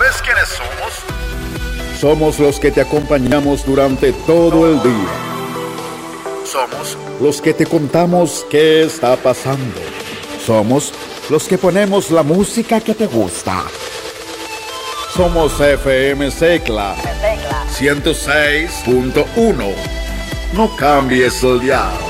¿Sabes quiénes somos? Somos los que te acompañamos durante todo el día. Somos Los que te contamos qué está pasando. Somos los que ponemos la música que te gusta. Somos FM Secla 106.1. No cambies el dial.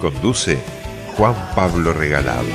Conduce Juan Pablo Regalado.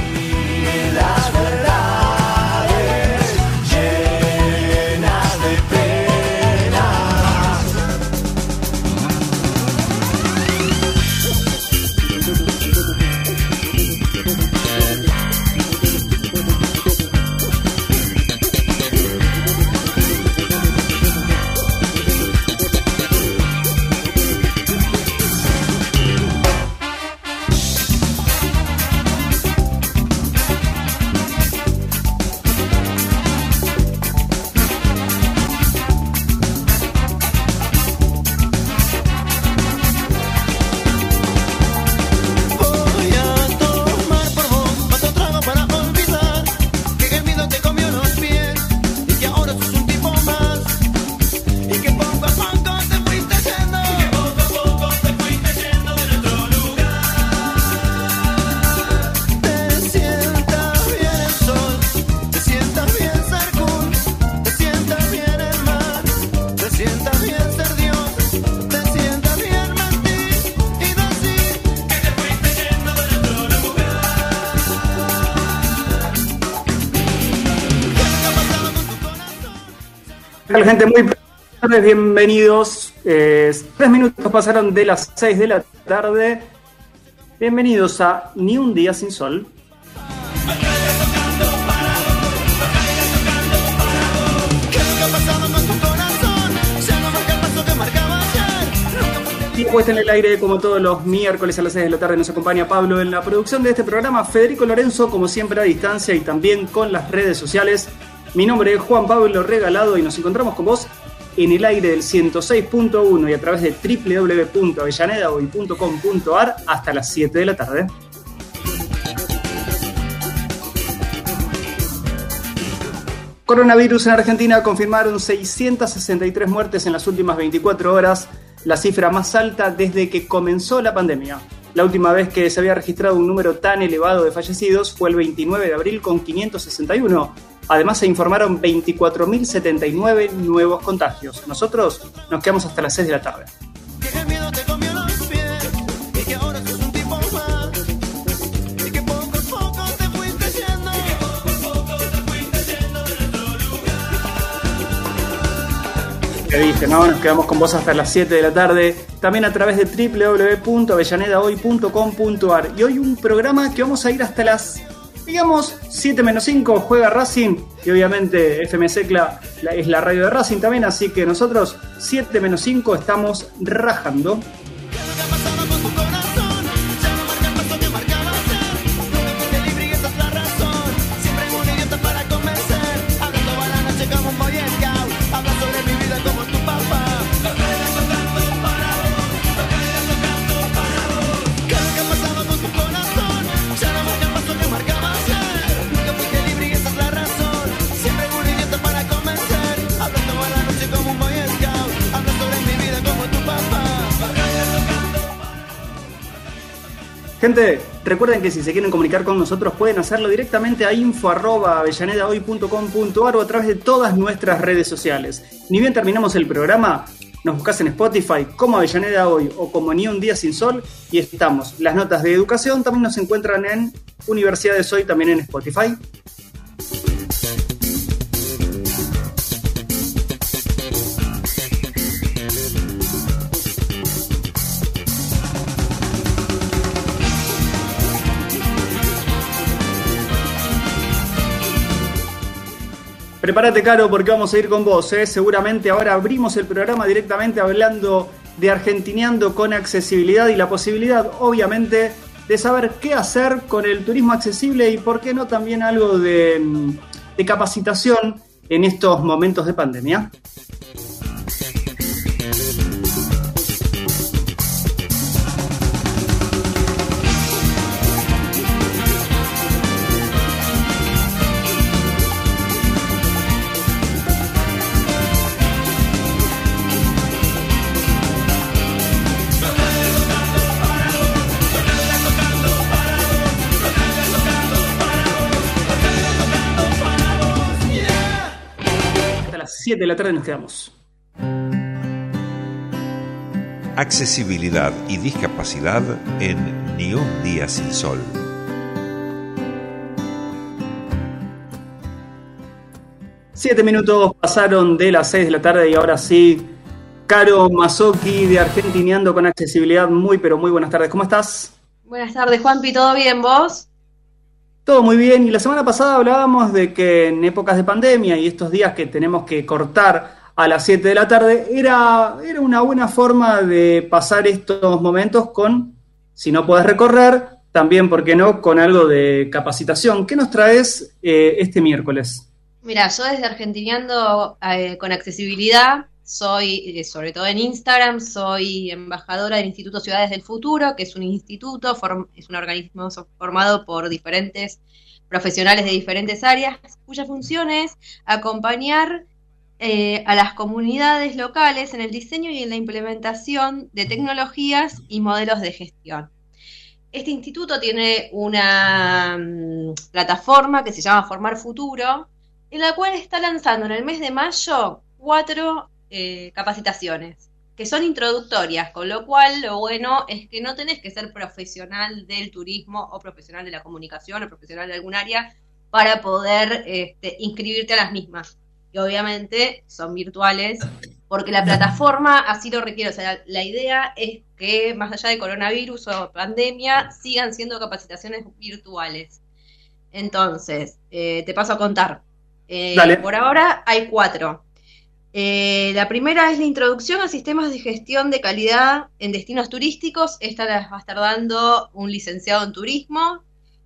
Gente, muy tardes, bienvenidos. Eh, tres minutos pasaron de las 6 de la tarde. Bienvenidos a Ni un día sin sol. Y puesta en el aire, como todos los miércoles a las 6 de la tarde, nos acompaña Pablo en la producción de este programa, Federico Lorenzo, como siempre a distancia y también con las redes sociales. Mi nombre es Juan Pablo Regalado y nos encontramos con vos en el aire del 106.1 y a través de www.avellanedahoy.com.ar hasta las 7 de la tarde. Coronavirus en Argentina confirmaron 663 muertes en las últimas 24 horas, la cifra más alta desde que comenzó la pandemia. La última vez que se había registrado un número tan elevado de fallecidos fue el 29 de abril con 561. Además se informaron 24.079 nuevos contagios. Nosotros nos quedamos hasta las 6 de la tarde. Te dije, ¿no? Nos quedamos con vos hasta las 7 de la tarde. También a través de www.avellanedahoy.com.ar. Y hoy un programa que vamos a ir hasta las, digamos, 7 menos 5. Juega Racing. Y obviamente FM Secla la- es la radio de Racing también. Así que nosotros, 7 menos 5, estamos rajando. Gente, recuerden que si se quieren comunicar con nosotros pueden hacerlo directamente a info.avellanedahoy.com.ar o a través de todas nuestras redes sociales. Ni bien terminamos el programa, nos buscas en Spotify como Avellaneda Hoy o como Ni un Día Sin Sol y estamos. Las notas de educación también nos encuentran en Universidades Hoy, también en Spotify. Prepárate, Caro, porque vamos a ir con vos. ¿eh? Seguramente ahora abrimos el programa directamente hablando de Argentineando con accesibilidad y la posibilidad, obviamente, de saber qué hacer con el turismo accesible y por qué no también algo de, de capacitación en estos momentos de pandemia. 7 de la tarde nos quedamos. Accesibilidad y discapacidad en Ni un día sin sol. Siete minutos pasaron de las 6 de la tarde y ahora sí, Caro Mazoki de Argentineando con accesibilidad. Muy, pero muy buenas tardes. ¿Cómo estás? Buenas tardes, Juanpi, ¿todo bien vos? Todo muy bien. Y la semana pasada hablábamos de que en épocas de pandemia y estos días que tenemos que cortar a las 7 de la tarde, era, era una buena forma de pasar estos momentos con, si no puedes recorrer, también, ¿por qué no?, con algo de capacitación. ¿Qué nos traes eh, este miércoles? Mira, yo desde Argentineando eh, con accesibilidad, soy, eh, sobre todo en Instagram, soy embajadora del Instituto Ciudades del Futuro, que es un instituto, es un organismo formado por diferentes profesionales de diferentes áreas, cuya función es acompañar eh, a las comunidades locales en el diseño y en la implementación de tecnologías y modelos de gestión. Este instituto tiene una mm, plataforma que se llama Formar Futuro, en la cual está lanzando en el mes de mayo cuatro eh, capacitaciones que son introductorias, con lo cual lo bueno es que no tenés que ser profesional del turismo o profesional de la comunicación o profesional de algún área para poder este, inscribirte a las mismas. Y obviamente son virtuales porque la plataforma así lo requiere. O sea, la idea es que más allá de coronavirus o pandemia, sigan siendo capacitaciones virtuales. Entonces, eh, te paso a contar. Eh, por ahora hay cuatro. Eh, la primera es la introducción a sistemas de gestión de calidad en destinos turísticos. Esta la va a estar dando un licenciado en turismo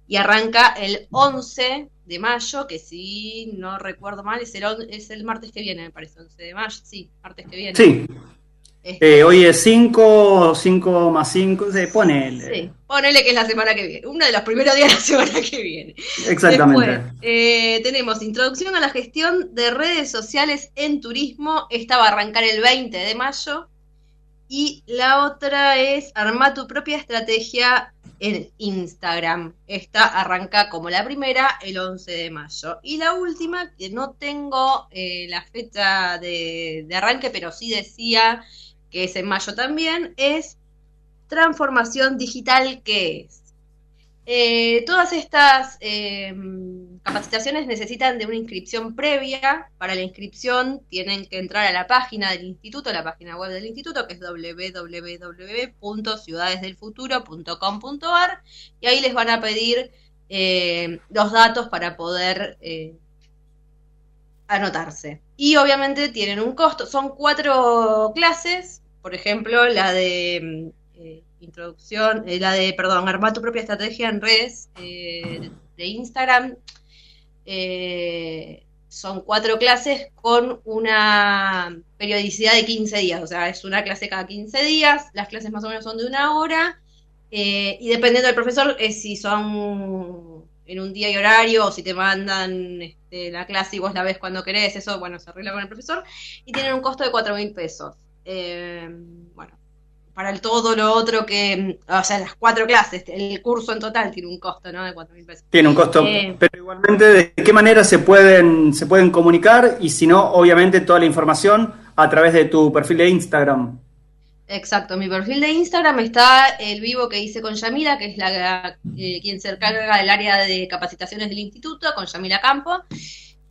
y arranca el 11 de mayo, que si no recuerdo mal, es el, on- es el martes que viene, me parece, 11 de mayo, sí, martes que viene. Sí, Este, eh, hoy es 5, 5 más 5, se pone sí, ponele que es la semana que viene, uno de los primeros días de la semana que viene. Exactamente. Después, eh, tenemos introducción a la gestión de redes sociales en turismo. Esta va a arrancar el 20 de mayo. Y la otra es armar tu propia estrategia en Instagram. Esta arranca como la primera el 11 de mayo. Y la última, que no tengo eh, la fecha de, de arranque, pero sí decía que es en mayo también, es transformación digital, ¿qué es? Eh, todas estas eh, capacitaciones necesitan de una inscripción previa. Para la inscripción tienen que entrar a la página del instituto, la página web del instituto, que es www.ciudadesdelfuturo.com.ar y ahí les van a pedir eh, los datos para poder anotarse. Y obviamente tienen un costo. Son cuatro clases, por ejemplo, la de eh, introducción, eh, la de, perdón, armar tu propia estrategia en redes eh, de Instagram. Son cuatro clases con una periodicidad de 15 días, o sea, es una clase cada 15 días, las clases más o menos son de una hora, y dependiendo del profesor, es si son en un día y horario, o si te mandan este, la clase y vos la ves cuando querés, eso, bueno, se arregla con el profesor, y tienen un costo de 4 mil pesos. Eh, bueno, para el todo lo otro que, o sea, las cuatro clases, el curso en total tiene un costo, ¿no? De 4 mil pesos. Tiene un costo, Eh. pero igualmente, ¿de qué manera se pueden, se pueden comunicar? Y si no, obviamente toda la información a través de tu perfil de Instagram. Exacto, mi perfil de Instagram está el vivo que hice con Yamila, que es la eh, quien se encarga del área de capacitaciones del instituto, con Yamila Campo,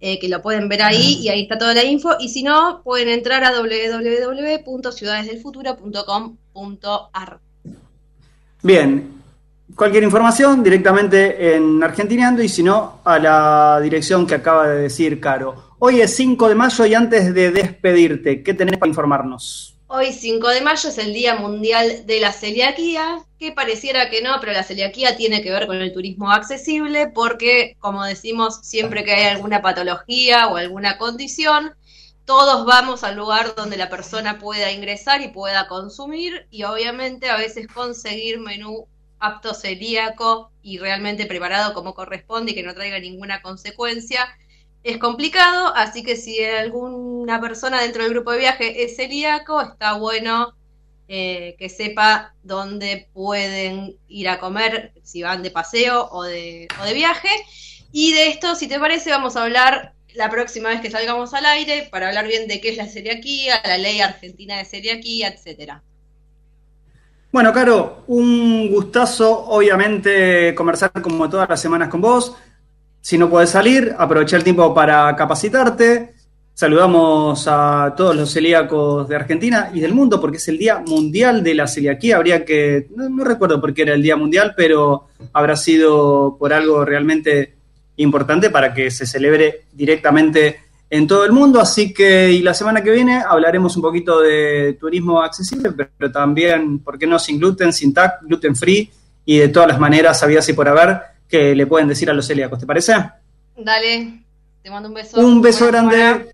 eh, que lo pueden ver ahí y ahí está toda la info. Y si no, pueden entrar a www.ciudadesdelfuturo.com.ar. Bien, cualquier información directamente en Argentineando y si no, a la dirección que acaba de decir Caro. Hoy es 5 de mayo y antes de despedirte, ¿qué tenés para informarnos? Hoy 5 de mayo es el Día Mundial de la Celiaquía, que pareciera que no, pero la celiaquía tiene que ver con el turismo accesible porque, como decimos, siempre que hay alguna patología o alguna condición, todos vamos al lugar donde la persona pueda ingresar y pueda consumir y obviamente a veces conseguir menú apto celíaco y realmente preparado como corresponde y que no traiga ninguna consecuencia es complicado, así que si alguna persona dentro del grupo de viaje es celíaco, está bueno eh, que sepa dónde pueden ir a comer, si van de paseo o de, o de viaje. Y de esto, si te parece, vamos a hablar la próxima vez que salgamos al aire para hablar bien de qué es la celiaquía, la ley argentina de celiaquía, etcétera. Bueno, Caro, un gustazo, obviamente, conversar como todas las semanas con vos. Si no puedes salir, aprovecha el tiempo para capacitarte. Saludamos a todos los celíacos de Argentina y del mundo porque es el Día Mundial de la Celiaquía. Habría que, no, recuerdo por qué era el Día Mundial, pero habrá sido por algo realmente importante para que se celebre directamente en todo el mundo. Así que, y la semana que viene hablaremos un poquito de turismo accesible, pero también, ¿por qué no sin gluten, sin TAC, gluten free y de todas las maneras había y por haber que le pueden decir a los celíacos? ¿Te parece? Dale, te mando un beso. Un beso semana. grande.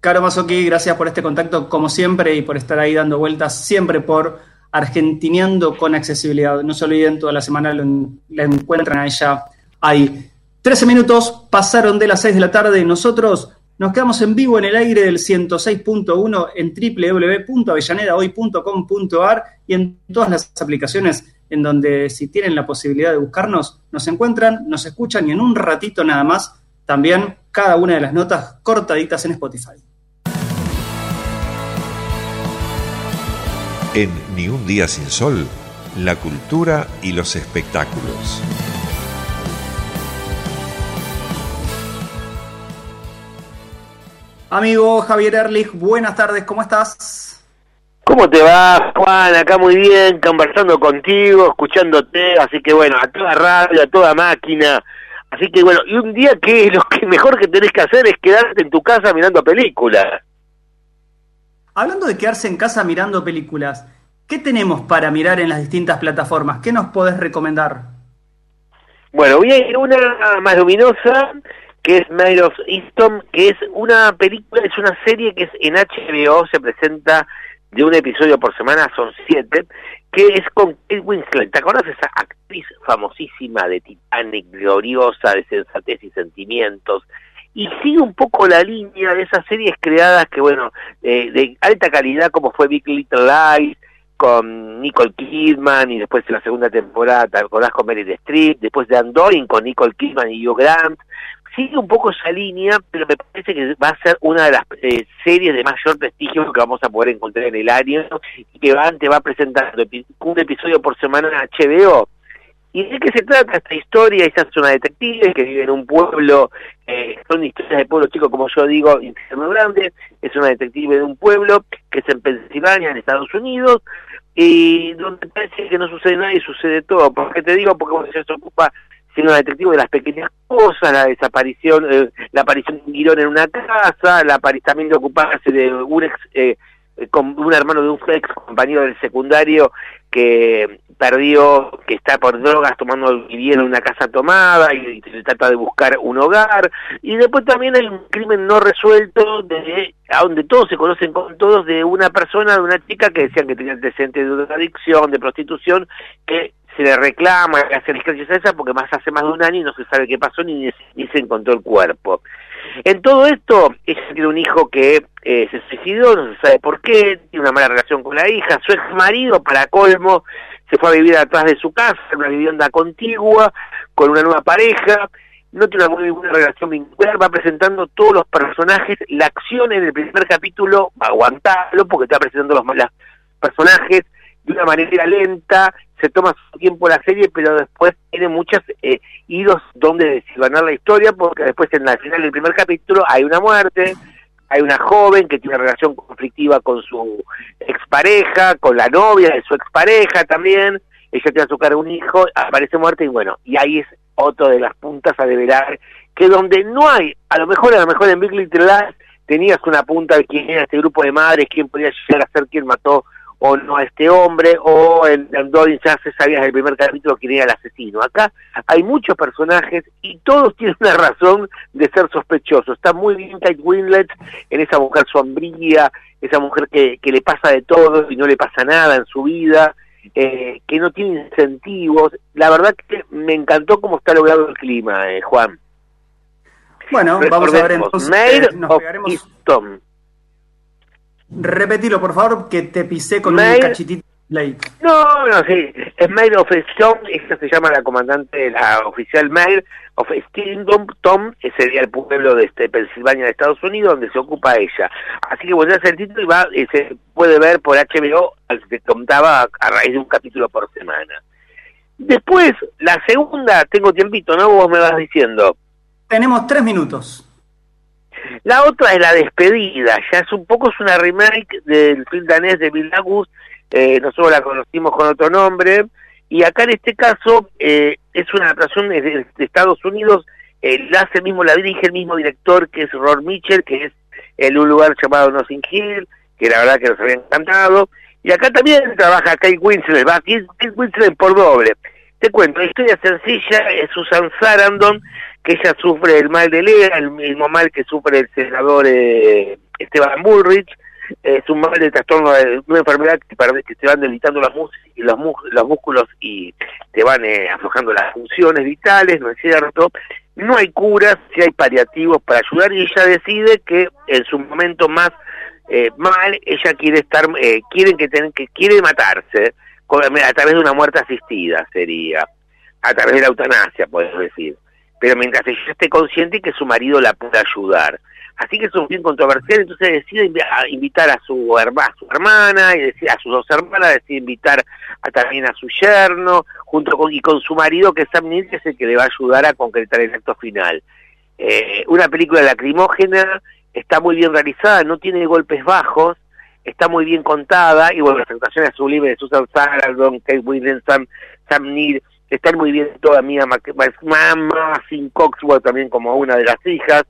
Caro Mazoki, gracias por este contacto como siempre y por estar ahí dando vueltas siempre por Argentineando con accesibilidad. No se olviden, toda la semana lo la encuentran a ella ahí. 13 minutos pasaron de las 6 de la tarde y nosotros nos quedamos en vivo en el aire del 106.1 en www.avellanedahoy.com.ar y en todas las aplicaciones en donde si tienen la posibilidad de buscarnos, nos encuentran, nos escuchan y en un ratito nada más también cada una de las notas cortaditas en Spotify. En Ni un día sin sol, la cultura y los espectáculos. Amigo Javier Erlich, buenas tardes, ¿cómo estás? ¿Cómo te va, Juan? Acá muy bien, conversando contigo, escuchándote, así que bueno, a toda radio, a toda máquina. Así que bueno, y un día que lo que mejor que tenés que hacer es quedarte en tu casa mirando películas. Hablando de quedarse en casa mirando películas, ¿qué tenemos para mirar en las distintas plataformas? ¿Qué nos podés recomendar? Bueno, voy a ir a una más luminosa, que es Mayor of Easton, que es una película, es una serie que es en HBO, se presenta de un episodio por semana, son siete, que es con Kate Winslet. ¿Te acuerdas de esa actriz famosísima de Titanic, gloriosa, de sensatez y sentimientos? Y sigue un poco la línea de esas series creadas que, bueno, de alta calidad, como fue Big Little Lies, con Nicole Kidman, y después en la segunda temporada, ¿te acordás con Meryl Streep? Después de Andorin con Nicole Kidman y Hugh Grant. Sigue un poco esa línea, pero me parece que va a ser una de las eh, series de mayor prestigio que vamos a poder encontrar en el año y que va, te va presentando un episodio por semana en HBO. ¿Y de qué se trata esta historia? Ella es una detective que vive en un pueblo, eh, son historias de pueblo chico, como yo digo, infierno grande, es una detective de un pueblo que es en Pensilvania, en Estados Unidos, y donde parece que no sucede nada y sucede todo. ¿Por qué te digo? Porque se ocupa siendo una detective de las pequeñas cosas, la desaparición, eh, la aparición de un guirón en una casa, la apari- también de ocuparse de un ex, eh, eh, con un hermano de un ex compañero del secundario que perdió, que está por drogas tomando vivía en una casa tomada y, y se trata de buscar un hogar. Y después también hay un crimen no resuelto de a donde todos se conocen con todos de una persona, de una chica que decían que tenía antecedentes de adicción, de prostitución, que se le reclama, hace a esa porque más hace más de un año y no se sabe qué pasó ni, ni se encontró el cuerpo. En todo esto, ella tiene un hijo que eh, se suicidó, no se sabe por qué, tiene una mala relación con la hija, su ex marido, para colmo, se fue a vivir atrás de su casa, en una vivienda contigua, con una nueva pareja, no tiene una buena relación vincular, va presentando todos los personajes, la acción en el primer capítulo, aguantarlo porque está presentando los los personajes de una manera lenta, se toma su tiempo la serie, pero después tiene muchos eh, hilos donde deshilanar la historia, porque después en la final del primer capítulo hay una muerte, hay una joven que tiene una relación conflictiva con su expareja, con la novia de su expareja también, ella tiene a su cargo un hijo, aparece muerta y bueno, y ahí es otro de las puntas a develar que donde no hay, a lo mejor, a lo mejor en Big Little Lies tenías una punta de quién era este grupo de madres, quién podía llegar a ser quien mató o no a este hombre, o en, en Dorin ya se sabía desde el primer capítulo quién era el asesino. Acá hay muchos personajes y todos tienen una razón de ser sospechosos. Está muy bien Kate Winslet en esa mujer sombría, esa mujer que, que le pasa de todo y no le pasa nada en su vida, eh, que no tiene incentivos. La verdad que me encantó cómo está logrado el clima, eh, Juan. Bueno, vamos a ver entonces. Maid eh, nos of pegaremos. Easton. Repetilo, por favor, que te pisé con un cachitito. No, no, sí. Es Maid of Easton, esa se llama la comandante, la oficial Maid of Easton, Tom, que sería el pueblo de este, Pensilvania de Estados Unidos, donde se ocupa ella. Así que es el título y va, y se puede ver por HBO, al que contaba a raíz de un capítulo por semana. Después, la segunda, tengo tiempito, ¿no? Vos me vas diciendo. Tenemos tres minutos. La otra es La Despedida, ya es un poco es una remake del film danés de Bill Agus, eh, nosotros la conocimos con otro nombre, y acá en este caso eh, es una adaptación de, Estados Unidos, eh, la hace mismo, la dirige el mismo director que es Ron Mitchell, que es en un lugar llamado Nothing Hill, que la verdad que nos había encantado, y acá también trabaja Kate Winslet, va, Kate Winslet por doble. Te cuento, la historia sencilla es Susan Sarandon, que ella sufre el mal de Lea, el mismo mal que sufre el senador eh, Esteban Bullrich, es un mal de trastorno de una enfermedad que, parece que te van debilitando mus- y los, los músculos y te van eh, aflojando las funciones vitales, ¿no es cierto? No hay curas, sí hay paliativos para ayudar y ella decide que en su momento más eh, mal, ella quiere estar, eh, quieren que, ten- que quiere matarse a través de una muerte asistida, sería, a través de la eutanasia, puedes decir pero mientras ella esté consciente que su marido la pueda ayudar. Así que es un bien controversial, entonces decide invitar a su, herma- a su hermana, y a sus dos hermanas, decide invitar a, también a su yerno, junto con, y con su marido, que es Sam Neill, que es el que le va a ayudar a concretar el acto final. Eh, una película lacrimógena, está muy bien realizada, no tiene golpes bajos, está muy bien contada, y bueno, las actuaciones sublimes de Susan Sarandon, Kate Winslet, Sam, Neill, están muy bien toda mía, mamá, sin Coxwell también como una de las hijas,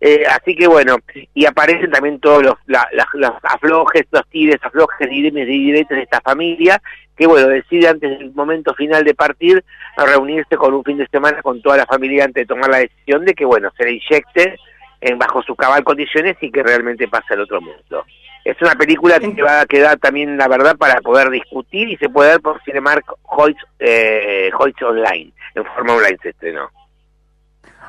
eh, así que bueno, y aparecen también todos los, la- la- los aflojes, los tires, aflojes, y diretes de esta familia, que bueno, decide antes del momento final de partir reunirse con un fin de semana con toda la familia antes de tomar la decisión de que bueno, se le inyecte en bajo sus cabal condiciones y que realmente pase al otro mundo. Es una película que va a quedar también, la verdad, para poder discutir y se puede ver por Cinemark Hoyts, eh, Hoyts Online, en forma online se estrenó.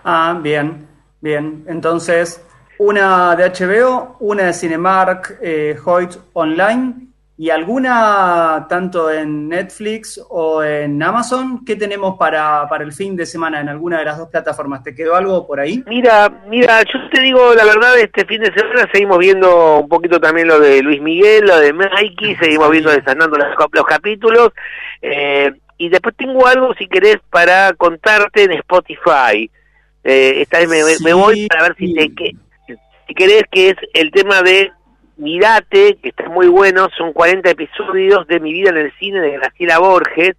Ah, bien, bien. Entonces, una de HBO, una de Cinemark, eh, Hoyt Online y alguna tanto en Netflix o en Amazon. ¿Qué tenemos para, para el fin de semana en alguna de las dos plataformas? ¿Te quedó algo por ahí? Mira, mira, yo te digo la verdad, este fin de semana seguimos viendo un poquito también lo de Luis Miguel, lo de Mikey, seguimos viendo desandando los, los capítulos, eh, y después tengo algo, si querés, para contarte en Spotify. Eh, esta vez me, me- me voy para ver si te que, si querés, que es el tema de Mirate, que está muy bueno, son 40 episodios de Mi vida en el cine de Graciela Borges,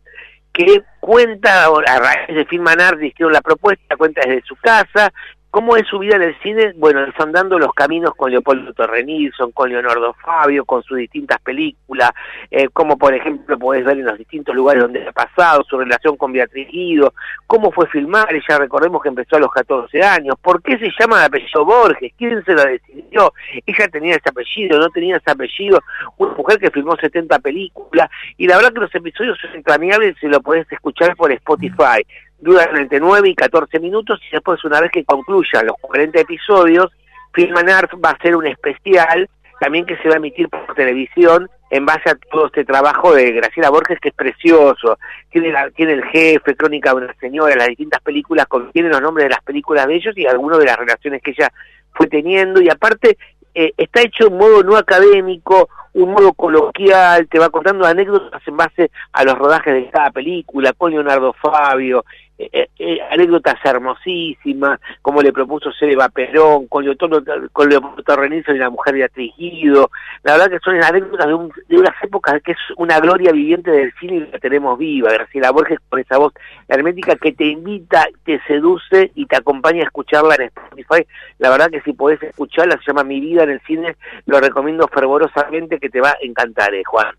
que cuenta, a raíz de Film Art hicieron la propuesta, cuenta desde su casa, cómo es su vida en el cine, bueno, desandando los caminos con Leopoldo Torrenilson, con Leonardo Fabio, con sus distintas películas, eh, como por ejemplo podés ver en los distintos lugares donde ha pasado, su relación con Beatriz Guido, cómo fue filmar, ella recordemos que empezó a los 14 años, ¿por qué se llama de apellido Borges? ¿Quién se lo decidió? Ella tenía ese apellido, no tenía ese apellido, una mujer que filmó 70 películas, y la verdad que los episodios son entrañables si lo podés escuchar por Spotify. Duran entre 9 y 14 minutos y después una vez que concluyan los 40 episodios, Film va a hacer un especial también que se va a emitir por televisión en base a todo este trabajo de Graciela Borges que es precioso. Tiene, la- tiene el jefe, Crónica de una señora, las distintas películas contienen los nombres de las películas de ellos y algunas de las relaciones que ella fue teniendo y aparte eh, está hecho en modo no académico, un modo coloquial, te va contando anécdotas en base a los rodajes de cada película, con Leonardo Fabio, eh, eh, anécdotas hermosísimas, como le propuso Seba Perón, con Leopoldo, con Leopoldo Renizo y la mujer de Atrigido. La verdad que son anécdotas de, un- de unas épocas que es una gloria viviente del cine y la tenemos viva. Graciela Borges con esa voz hermética que te invita, te seduce y te acompaña a escucharla en Spotify. La verdad que si podés escucharla, se llama Mi vida en el cine, lo recomiendo fervorosamente que te va a encantar, eh, Juan.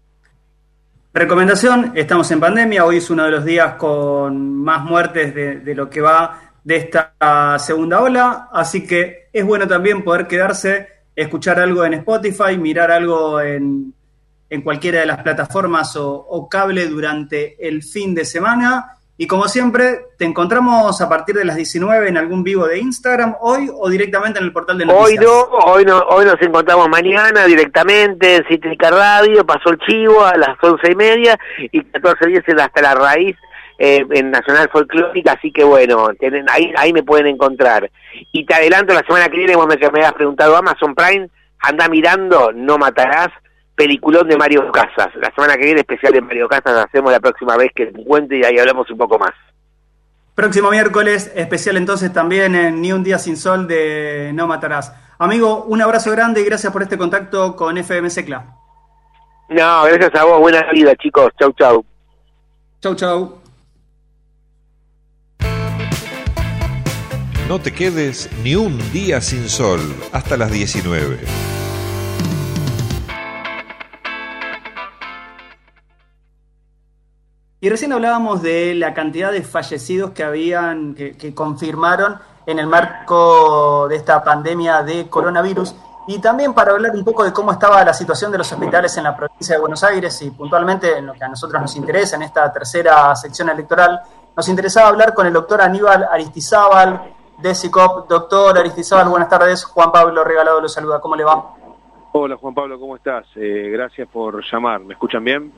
Recomendación, estamos en pandemia, hoy es uno de los días con más muertes de, lo que va de esta segunda ola, así que es bueno también poder quedarse, escuchar algo en Spotify, mirar algo en, en cualquiera de las plataformas o cable durante el fin de semana. Y como siempre, te encontramos a partir de las 19 en algún vivo de Instagram hoy o directamente en el portal de Hoy noticias. no, hoy no, hoy nos encontramos mañana directamente en Cítrica Radio, pasó el chivo a las once y media y 14 días en hasta la raíz eh, en Nacional Folclórica, así que bueno, tienen, ahí, ahí me pueden encontrar. Y te adelanto, la semana que viene, vos me, me habías preguntado Amazon Prime, anda mirando, no matarás, peliculón de Mario Casas. La semana que viene, especial de Mario Casas, hacemos la próxima vez que te encuentre y ahí hablamos un poco más. Próximo miércoles, especial entonces también en Ni un día sin sol de No Matarás. Amigo, un abrazo grande y gracias por este contacto con FM Secla. No, gracias a vos, buena vida chicos, chau chau. Chau, chau. No te quedes ni un día sin sol hasta las 19. Y recién hablábamos de la cantidad de fallecidos que habían, que, confirmaron en el marco de esta pandemia de coronavirus. Y también para hablar un poco de cómo estaba la situación de los hospitales en la provincia de Buenos Aires y puntualmente en lo que a nosotros nos interesa en esta tercera sección electoral, nos interesaba hablar con el doctor Aníbal Aristizábal de SICOP. Doctor Aristizábal, buenas tardes. Juan Pablo Regalado lo saluda. ¿Cómo le va? Hola Juan Pablo, ¿cómo estás? Eh, gracias por llamar. ¿Me escuchan bien?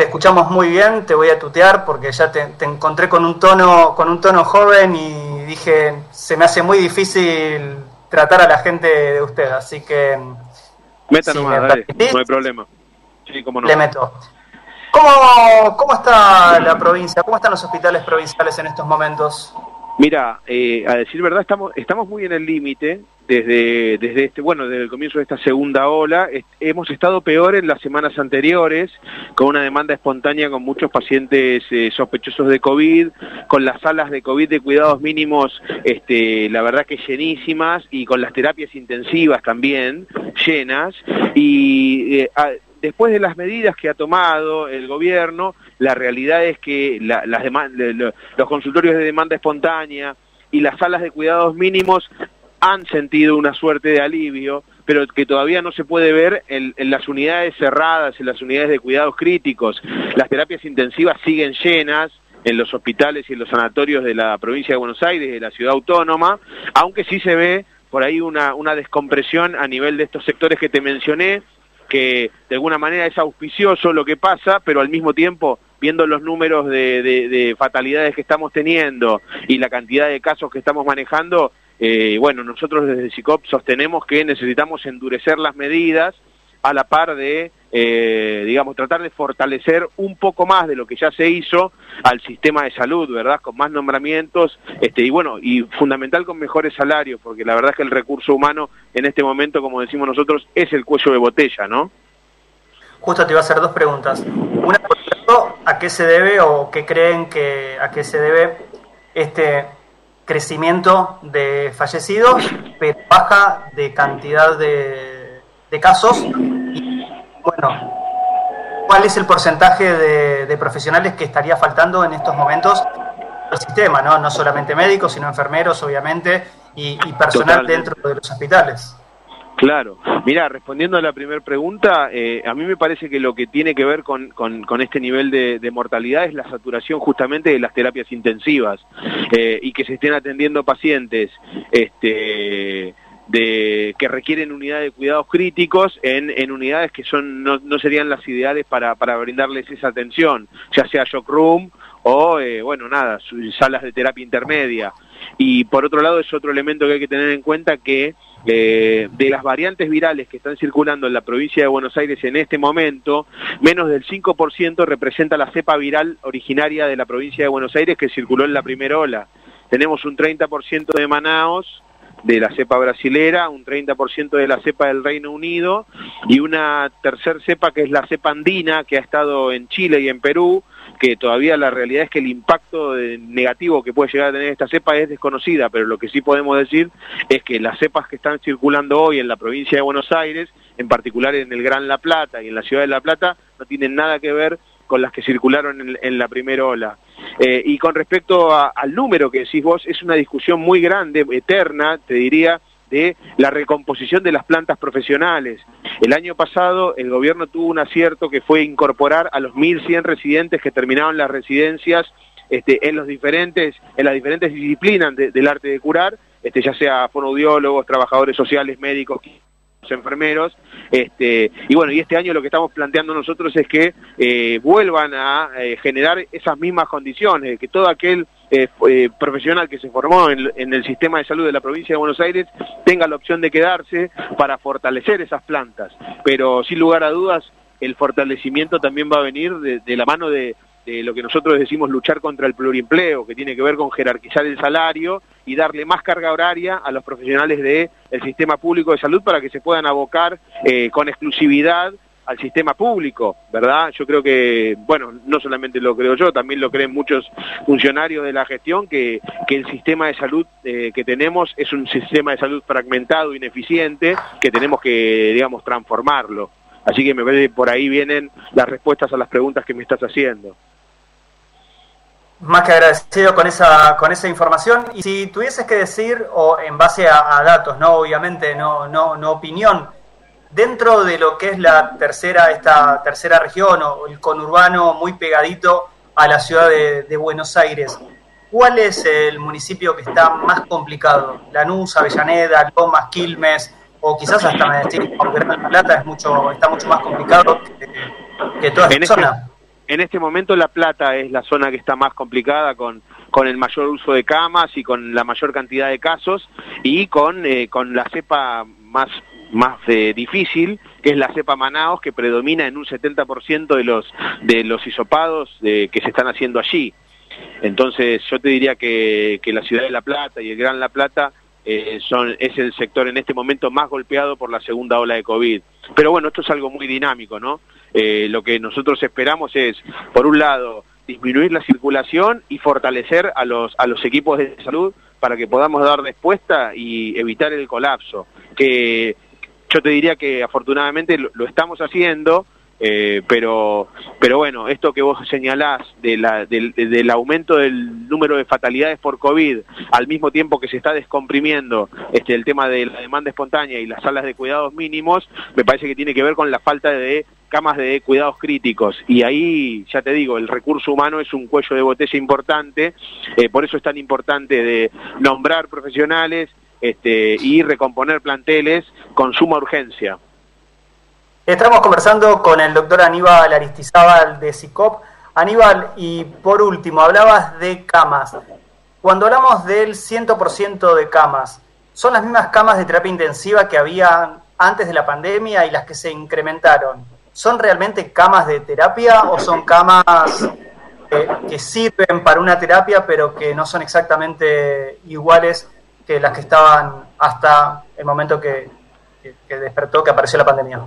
Te escuchamos muy bien, te voy a tutear porque ya te, te encontré con un tono con un tono joven y dije, se me hace muy difícil tratar a la gente de usted, así que Meta nomás, dale, no hay problema. Sí, cómo no. le meto. ¿Cómo, ¿Cómo está la provincia? ¿Cómo están los hospitales provinciales en estos momentos? Mira, eh, a decir verdad, estamos, estamos muy en el límite desde, desde este, bueno, desde el comienzo de esta segunda ola. Hemos estado peor en las semanas anteriores, con una demanda espontánea con muchos pacientes eh, sospechosos de COVID, con las salas de COVID de cuidados mínimos, este, la verdad que llenísimas, y con las terapias intensivas también llenas. Y eh, después de las medidas que ha tomado el gobierno, la realidad es que los consultorios de demanda espontánea y las salas de cuidados mínimos han sentido una suerte de alivio, pero que todavía no se puede ver en, las unidades cerradas, en las unidades de cuidados críticos. Las terapias intensivas siguen llenas en los hospitales y en los sanatorios de la provincia de Buenos Aires, de la ciudad autónoma, aunque sí se ve por ahí una descompresión a nivel de estos sectores que te mencioné, que de alguna manera es auspicioso lo que pasa, pero al mismo tiempo, viendo los números de, de- de fatalidades que estamos teniendo y la cantidad de casos que estamos manejando, eh, bueno, nosotros desde SICOP sostenemos que necesitamos endurecer las medidas a la par de, eh, digamos, tratar de fortalecer un poco más de lo que ya se hizo al sistema de salud, ¿verdad? Con más nombramientos, este, y bueno, y fundamental con mejores salarios, porque la verdad es que el recurso humano en este momento, como decimos nosotros, es el cuello de botella, ¿no? Justo te iba a hacer dos preguntas. Una, por ejemplo, ¿a qué se debe o qué creen que a qué se debe este crecimiento de fallecidos, pero baja de cantidad de, de casos? Y, bueno, ¿cuál es el porcentaje de, de profesionales que estaría faltando en estos momentos el sistema, ¿no? No solamente médicos, sino enfermeros, obviamente, y, y personal Totalmente. dentro de los hospitales. Claro. Mira, respondiendo a la primera pregunta, eh, a mí me parece que lo que tiene que ver con, con- con este nivel de, de mortalidad es la saturación justamente de las terapias intensivas eh, y que se estén atendiendo pacientes este, de, que requieren unidades de cuidados críticos en, en unidades que son no, no serían las ideales para, para brindarles esa atención, ya sea shock room o, eh, bueno, nada, salas de terapia intermedia. Y por otro lado es otro elemento que hay que tener en cuenta que eh, de las variantes virales que están circulando en la provincia de Buenos Aires en este momento, menos del 5% representa la cepa viral originaria de la provincia de Buenos Aires que circuló en la primera ola. Tenemos un 30% de Manaos, de la cepa brasilera, un 30% de la cepa del Reino Unido y una tercer cepa que es la cepa andina que ha estado en Chile y en Perú, que todavía la realidad es que el impacto negativo que puede llegar a tener esta cepa es desconocida, pero lo que sí podemos decir es que las cepas que están circulando hoy en la provincia de Buenos Aires, en particular en el Gran La Plata y en la ciudad de La Plata, no tienen nada que ver con las que circularon en, en la primera ola. Eh, y con respecto a- al número que decís vos, es una discusión muy grande, eterna, te diría, de la recomposición de las plantas profesionales. El año pasado el gobierno tuvo un acierto que fue incorporar a los 1.100 residentes que terminaron las residencias este, en los diferentes, en las diferentes disciplinas de- del arte de curar, este, ya sea fonoaudiólogos, trabajadores sociales, médicos, enfermeros, este, y bueno, y este año lo que estamos planteando nosotros es que eh, vuelvan a eh, generar esas mismas condiciones, que todo aquel eh, eh, profesional que se formó en, el sistema de salud de la provincia de Buenos Aires tenga la opción de quedarse para fortalecer esas plantas, pero sin lugar a dudas el fortalecimiento también va a venir de la mano de, de lo que nosotros decimos luchar contra el pluriempleo, que tiene que ver con jerarquizar el salario y darle más carga horaria a los profesionales del sistema público de salud para que se puedan abocar eh, con exclusividad al sistema público, ¿verdad? Yo creo que, bueno, no solamente lo creo yo, también lo creen muchos funcionarios de la gestión, que, que el sistema de salud eh, que tenemos es un sistema de salud fragmentado, ineficiente, que tenemos que, digamos, transformarlo. Así que me parece por ahí vienen las respuestas a las preguntas que me estás haciendo. Más que agradecido con esa, con esa información. Y si tuvieses que decir, o en base a, a datos, no obviamente, no, no, no opinión, dentro de lo que es la tercera, esta tercera región o el conurbano muy pegadito a la ciudad de, de Buenos Aires, ¿cuál es el municipio que está más complicado? Lanús, Avellaneda, Lomas, Quilmes, o quizás hasta me decís, porque Gran Plata es mucho, está mucho más complicado que, que toda En esta este, zona. en este momento La Plata es la zona que está más complicada con, con el mayor uso de camas y con la mayor cantidad de casos y con, eh, con la cepa más, más eh, difícil, que es la cepa Manaos, que predomina en un 70% de los, de los hisopados eh, que se están haciendo allí. Entonces yo te diría que, que la ciudad de La Plata y el Gran La Plata eh, son, es el sector en este momento más golpeado por la segunda ola de COVID. Pero bueno, esto es algo muy dinámico, ¿no? Eh, lo que nosotros esperamos es, por un lado, disminuir la circulación y fortalecer a los, a los equipos de salud para que podamos dar respuesta y evitar el colapso. Que yo te diría que afortunadamente lo, lo estamos haciendo, eh, pero, pero bueno, esto que vos señalás de la- del, aumento del número de fatalidades por COVID, al mismo tiempo que se está descomprimiendo este, el tema de la demanda espontánea y las salas de cuidados mínimos, me parece que tiene que ver con la falta de camas de cuidados críticos. Y ahí, ya te digo, el recurso humano es un cuello de botella importante, eh, por eso es tan importante de nombrar profesionales este, y recomponer planteles con suma urgencia. Estamos conversando con el doctor Aníbal Aristizábal de SICOP. Aníbal, y por último, hablabas de camas. Cuando hablamos del 100% de camas, ¿son las mismas camas de terapia intensiva que había antes de la pandemia y las que se incrementaron? ¿Son realmente camas de terapia o son camas eh, que sirven para una terapia pero que no son exactamente iguales que las que estaban hasta el momento que, despertó, que apareció la pandemia?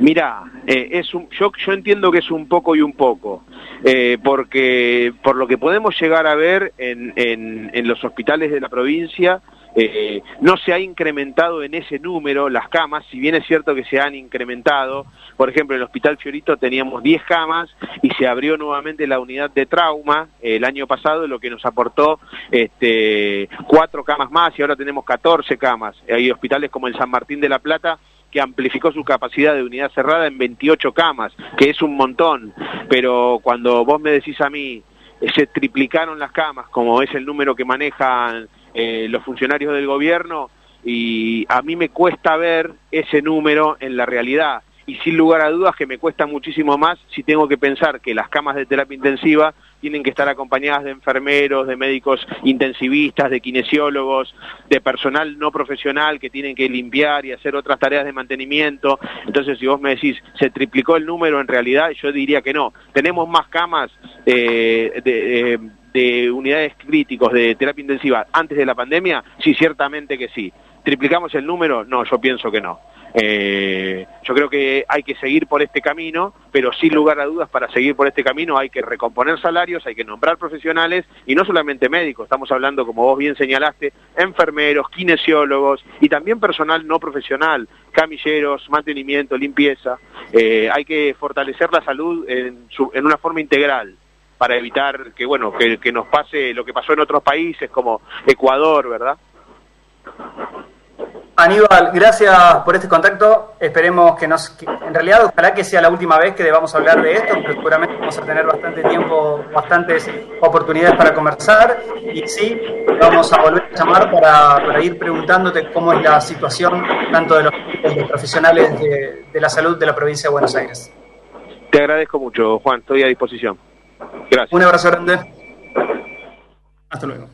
Mira, eh, es un, yo, yo entiendo que es un poco y un poco, eh, porque por lo que podemos llegar a ver en, en, los hospitales de la provincia, eh, no se ha incrementado en ese número las camas, si bien es cierto que se han incrementado, por ejemplo, en el Hospital Fiorito teníamos 10 camas y se abrió nuevamente la unidad de trauma eh, el año pasado, lo que nos aportó este, cuatro camas más y ahora tenemos 14 camas. Hay hospitales como el San Martín de la Plata que amplificó su capacidad de unidad cerrada en 28 camas, que es un montón, pero cuando vos me decís a mí, eh, se triplicaron las camas, como es el número que manejan eh, los funcionarios del gobierno, y a mí me cuesta ver ese número en la realidad. y sin lugar a dudas que me cuesta muchísimo más si tengo que pensar que las camas de terapia intensiva tienen que estar acompañadas de enfermeros, de médicos intensivistas, de kinesiólogos, de personal no profesional que tienen que limpiar y hacer otras tareas de mantenimiento. Entonces, si vos me decís, ¿se triplicó el número en realidad? Yo diría que no. Tenemos más camas eh, de... De unidades críticos de terapia intensiva antes de la pandemia? Sí, ciertamente que sí. ¿Triplicamos el número? No, yo pienso que no. Eh, yo creo que hay que seguir por este camino, pero sin lugar a dudas para seguir por este camino hay que recomponer salarios, hay que nombrar profesionales y no solamente médicos, estamos hablando, como vos bien señalaste, enfermeros, kinesiólogos y también personal no profesional, camilleros, mantenimiento, limpieza. Eh, hay que fortalecer la salud en, su, en una forma integral para evitar que bueno que, que nos pase lo que pasó en otros países como Ecuador, ¿verdad? Aníbal, gracias por este contacto. Esperemos que nos, que en realidad, ojalá que sea la última vez que debamos hablar de esto, pero seguramente vamos a tener bastante tiempo, bastantes oportunidades para conversar. Y sí, vamos a volver a llamar para, para ir preguntándote cómo es la situación tanto de los, de los profesionales de, de la salud de la provincia de Buenos Aires. Te agradezco mucho, Juan, estoy a disposición. Gracias. Un abrazo grande. Hasta luego.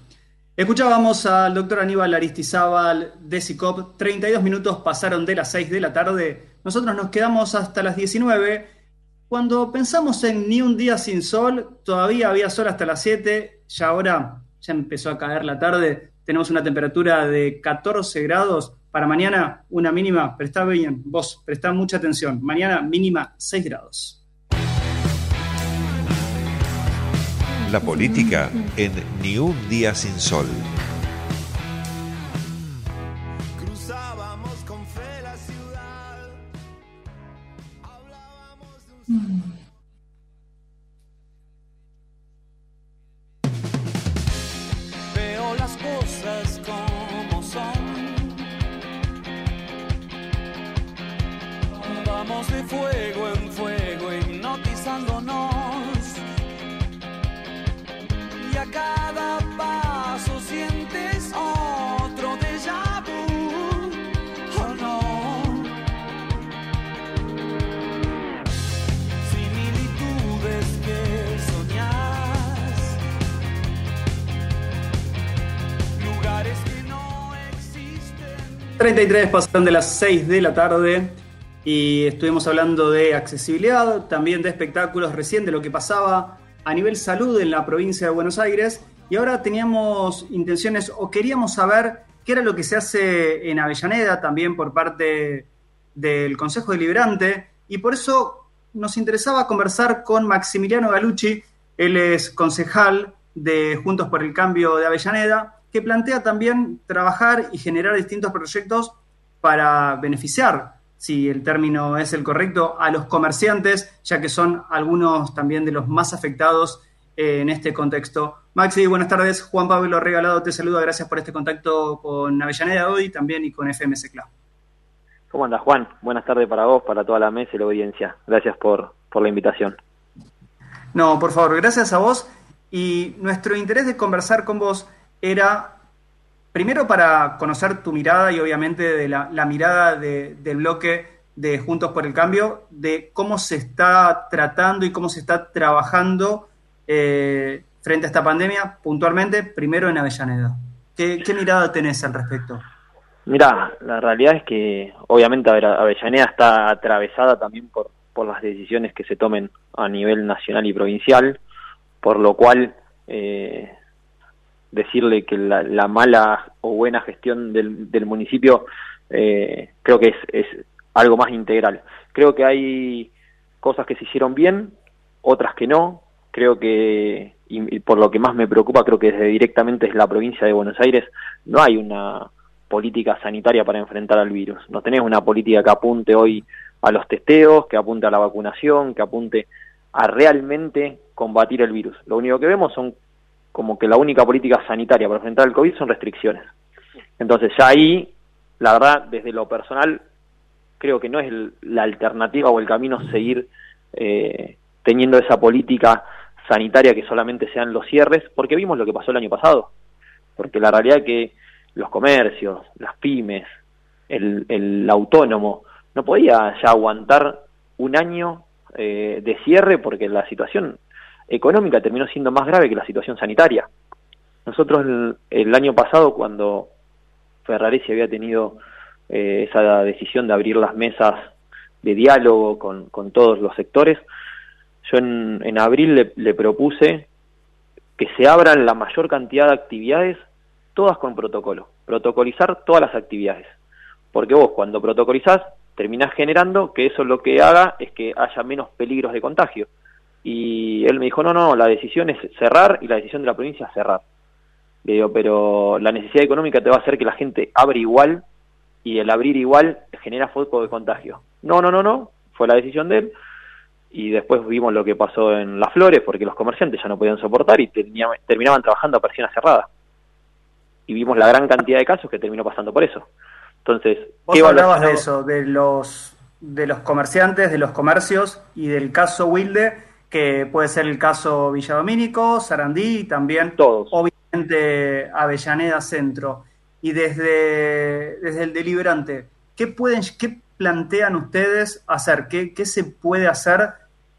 Escuchábamos al doctor Aníbal Aristizábal de SICOP. 32 minutos pasaron de las 6 de la tarde. Nosotros nos quedamos hasta las 19. Cuando pensamos en ni un día sin sol, todavía había sol hasta las 7. Ya ahora ya empezó a caer la tarde. Tenemos una temperatura de 14 grados. Para mañana, una mínima. Presta bien, vos, presta mucha atención. Mañana, mínima 6 grados. La política en Ni un día sin sol. De un 33 pasaron de las 6 de la tarde y estuvimos hablando de accesibilidad, también de espectáculos, recién de lo que pasaba a nivel salud en la provincia de Buenos Aires. Y ahora teníamos intenciones o queríamos saber qué era lo que se hace en Avellaneda también por parte del Consejo Deliberante. Y por eso nos interesaba conversar con Maximiliano Galucci, él es concejal de Juntos por el Cambio de Avellaneda, que plantea también trabajar y generar distintos proyectos para beneficiar, si el término es el correcto, a los comerciantes, ya que son algunos también de los más afectados eh, en este contexto. Maxi, buenas tardes. Juan Pablo Regalado te saluda. Gracias por este contacto con Avellaneda hoy también y con FMC Club. ¿Cómo andas, Juan? Buenas tardes para vos, para toda la mesa y la audiencia. Gracias por, por la invitación. No, por favor, gracias a vos. Y nuestro interés de conversar con vos era, primero para conocer tu mirada y obviamente de la, mirada de- del bloque de Juntos por el Cambio, de cómo se está tratando y cómo se está trabajando eh, frente a esta pandemia, puntualmente, primero en Avellaneda. ¿Qué, mirada tenés al respecto? Mirá, la realidad es que obviamente Avellaneda está atravesada también por, por las decisiones que se tomen a nivel nacional y provincial, por lo cual eh, decirle que la, la mala o buena gestión del, del municipio eh, creo que es, es algo más integral. Creo que hay cosas que se hicieron bien, otras que no. Creo que, y, por lo que más me preocupa, creo que desde directamente es la provincia de Buenos Aires, no hay una política sanitaria para enfrentar al virus. No tenés una política que apunte hoy a los testeos, que apunte a la vacunación, que apunte a realmente combatir el virus. Lo único que vemos son como que la única política sanitaria para enfrentar el COVID son restricciones. Entonces ya ahí, la verdad, desde lo personal, creo que no es el- la alternativa o el camino seguir eh, teniendo esa política sanitaria que solamente sean los cierres, porque vimos lo que pasó el año pasado. Porque la realidad es que los comercios, las pymes, el, el autónomo, no podía ya aguantar un año eh, de cierre porque la situación económica terminó siendo más grave que la situación sanitaria. Nosotros el, año pasado, cuando Ferraresi había tenido eh, esa decisión de abrir las mesas de diálogo con, con todos los sectores, yo en, en abril le, le propuse que se abran la mayor cantidad de actividades, todas con protocolo, protocolizar todas las actividades. Porque vos cuando protocolizás terminás generando que eso lo que haga es que haya menos peligros de contagio. Y él me dijo, no, no, la decisión es cerrar y la decisión de la provincia es cerrar. Le digo, pero la necesidad económica te va a hacer que la gente abra igual y el abrir igual genera foco de contagio. No, no, no, no, fue la decisión de él. Y después vimos lo que pasó en Las Flores, porque los comerciantes ya no podían soportar y tenía- terminaban trabajando a persiana cerrada. Y vimos la gran cantidad de casos que terminó pasando por eso. Entonces, Vos ¿qué hablabas de eso, de los, de los comerciantes, de los comercios y del caso Wilde, que puede ser el caso Villa Domínico, Sarandí y también, Todos. obviamente, Avellaneda Centro. Y desde, desde el deliberante, ¿qué, pueden, ¿qué plantean ustedes hacer? ¿Qué, qué se puede hacer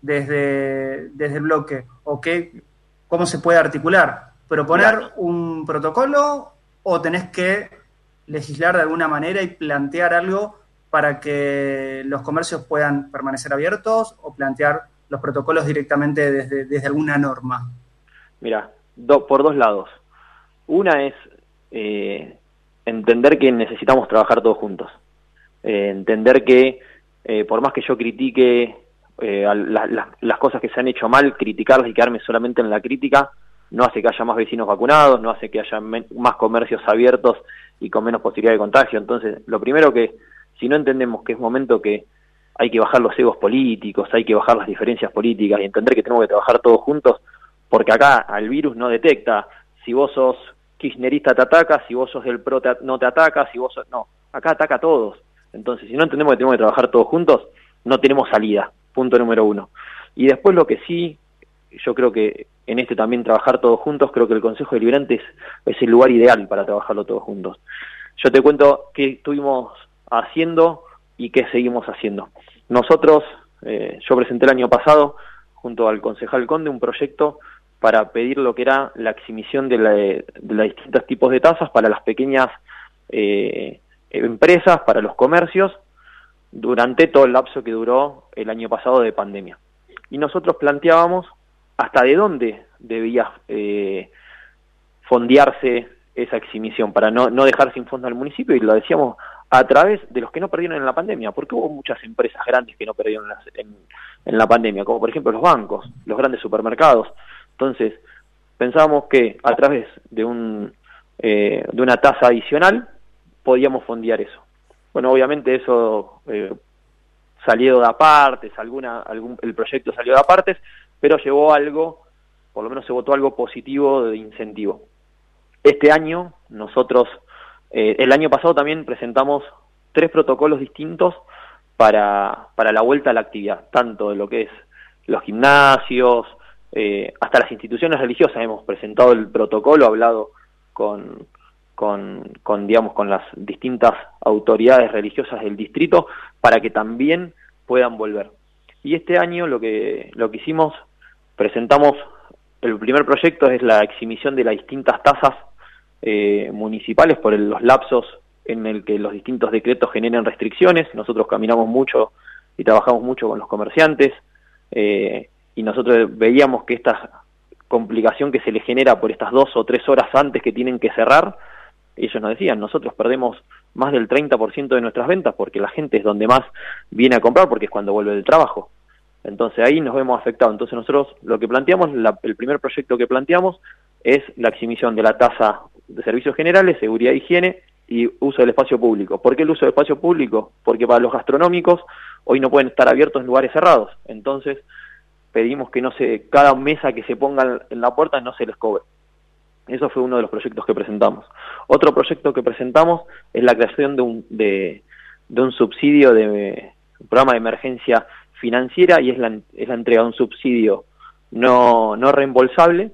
desde, desde el bloque? ¿O qué, cómo se puede articular? ¿Proponer Claro. un protocolo o tenés que legislar de alguna manera y plantear algo para que los comercios puedan permanecer abiertos o plantear los protocolos directamente desde, desde alguna norma? Mira, do- por dos lados. Una es eh, entender que necesitamos trabajar todos juntos. Eh, entender que eh, por más que yo critique eh, las cosas que se han hecho mal, criticarlas y quedarme solamente en la crítica, no hace que haya más vecinos vacunados, no hace que haya más comercios abiertos y con menos posibilidad de contagio. Entonces, lo primero que, si no entendemos que es momento que hay que bajar los egos políticos, hay que bajar las diferencias políticas y entender que tenemos que trabajar todos juntos, porque acá al virus no detecta si vos sos kirchnerista te ataca, si vos sos del pro te- no te ataca, si vos sos... No, acá ataca a todos. Entonces, si no entendemos que tenemos que trabajar todos juntos, no tenemos salida, punto número uno. Y después lo que sí, yo creo que en este también trabajar todos juntos, creo que el Consejo Deliberante es, es el lugar ideal para trabajarlo todos juntos. Yo te cuento qué estuvimos haciendo y qué seguimos haciendo. Nosotros, eh, yo presenté el año pasado, junto al concejal Conde, un proyecto para pedir lo que era la exhibición de, la, de los distintos tipos de tasas para las pequeñas eh, empresas, para los comercios, durante todo el lapso que duró el año pasado de pandemia. Y nosotros planteábamos hasta de dónde debía eh, fondearse esa exhibición para no, no dejar sin fondo al municipio y lo decíamos a través de los que no perdieron en la pandemia, porque hubo muchas empresas grandes que no perdieron en la, pandemia, como por ejemplo los bancos, los grandes supermercados. Entonces, pensábamos que a través de, un, eh, de una tasa adicional podíamos fondear eso. Bueno, obviamente eso eh, salió de apartes, alguna, algún, el proyecto salió de apartes, pero llevó algo, por lo menos se votó algo positivo de incentivo. Este año nosotros, eh, el año pasado también presentamos tres protocolos distintos para, para la vuelta a la actividad, tanto de lo que es los gimnasios, eh, hasta las instituciones religiosas hemos presentado el protocolo, hablado con, con, con, digamos, con las distintas autoridades religiosas del distrito para que también puedan volver. Y este año lo que, lo que hicimos, presentamos, el primer proyecto es la exhibición de las distintas tasas eh, municipales por el- los lapsos en el que los distintos decretos generan restricciones. Nosotros caminamos mucho y trabajamos mucho con los comerciantes eh, y nosotros veíamos que esta complicación que se le genera por estas dos o tres horas antes que tienen que cerrar, ellos nos decían, nosotros perdemos más del 30% de nuestras ventas porque la gente es donde más viene a comprar porque es cuando vuelve del trabajo. Entonces ahí nos vemos afectados. Entonces nosotros lo que planteamos, la- el primer proyecto que planteamos es la exhibición de la tasa de servicios generales, seguridad e higiene y uso del espacio público. ¿Por qué el uso del espacio público? Porque para los gastronómicos hoy no pueden estar abiertos en lugares cerrados. Entonces pedimos que no se, cada mesa que se ponga en la puerta no se les cobre. Eso fue uno de los proyectos que presentamos. Otro proyecto que presentamos es la creación de un, de, un subsidio de un programa de emergencia financiera y es la, es la entrega de un subsidio no, no reembolsable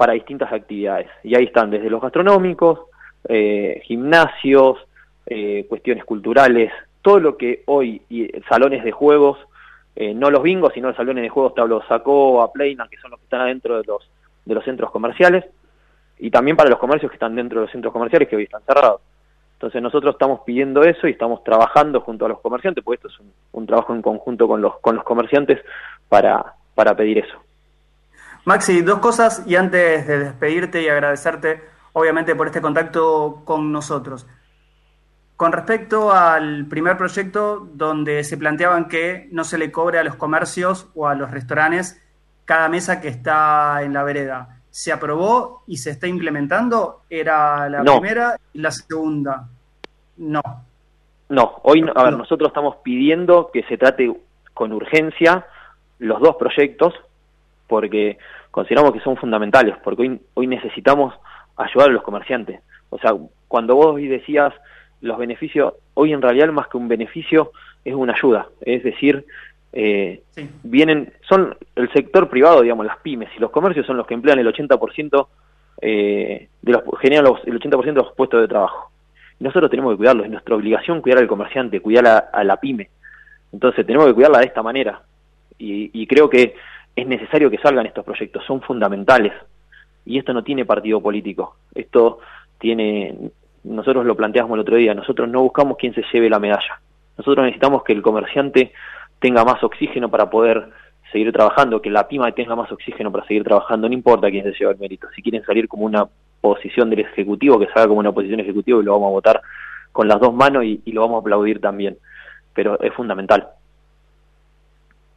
para distintas actividades. Y ahí están desde los gastronómicos, eh, gimnasios, eh, cuestiones culturales, todo lo que hoy, y salones de juegos, eh, no los bingos, sino los salones de juegos Tablo Sacó, a Playland, que son los que están adentro de los, de los centros comerciales, y también para los comercios que están dentro de los centros comerciales que hoy están cerrados. Entonces nosotros estamos pidiendo eso y estamos trabajando junto a los comerciantes, porque esto es un, un trabajo en conjunto con los, con los comerciantes para, para pedir eso. Maxi, dos cosas y antes de despedirte y agradecerte, obviamente, por este contacto con nosotros. Con respecto al primer proyecto donde se planteaban que no se le cobre a los comercios o a los restaurantes cada mesa que está en la vereda, ¿se aprobó y se está implementando? ¿Era la No. primera y la segunda? No. No, hoy, no- a ver, No. nosotros estamos pidiendo que se trate con urgencia los dos proyectos porque consideramos que son fundamentales, porque hoy, hoy necesitamos ayudar a los comerciantes. O sea, cuando vos hoy decías los beneficios, hoy en realidad más que un beneficio es una ayuda, es decir, eh, Sí. vienen, son el sector privado, digamos, las pymes y los comercios son los que emplean el 80% eh, de los, generan los, el 80% de los puestos de trabajo. Y nosotros tenemos que cuidarlos, es nuestra obligación cuidar al comerciante, cuidar a, a la pyme. Entonces tenemos que cuidarla de esta manera. Y, y creo que es necesario que salgan estos proyectos, son fundamentales. Y esto no tiene partido político. Esto tiene, nosotros lo planteamos el otro día, nosotros no buscamos quién se lleve la medalla. Nosotros necesitamos que el comerciante tenga más oxígeno para poder seguir trabajando, que la pyme tenga más oxígeno para seguir trabajando, no importa quién se lleva el mérito. Si quieren salir como una posición del Ejecutivo, que salga como una posición ejecutivo y lo vamos a votar con las dos manos y lo vamos a aplaudir también. Pero es fundamental.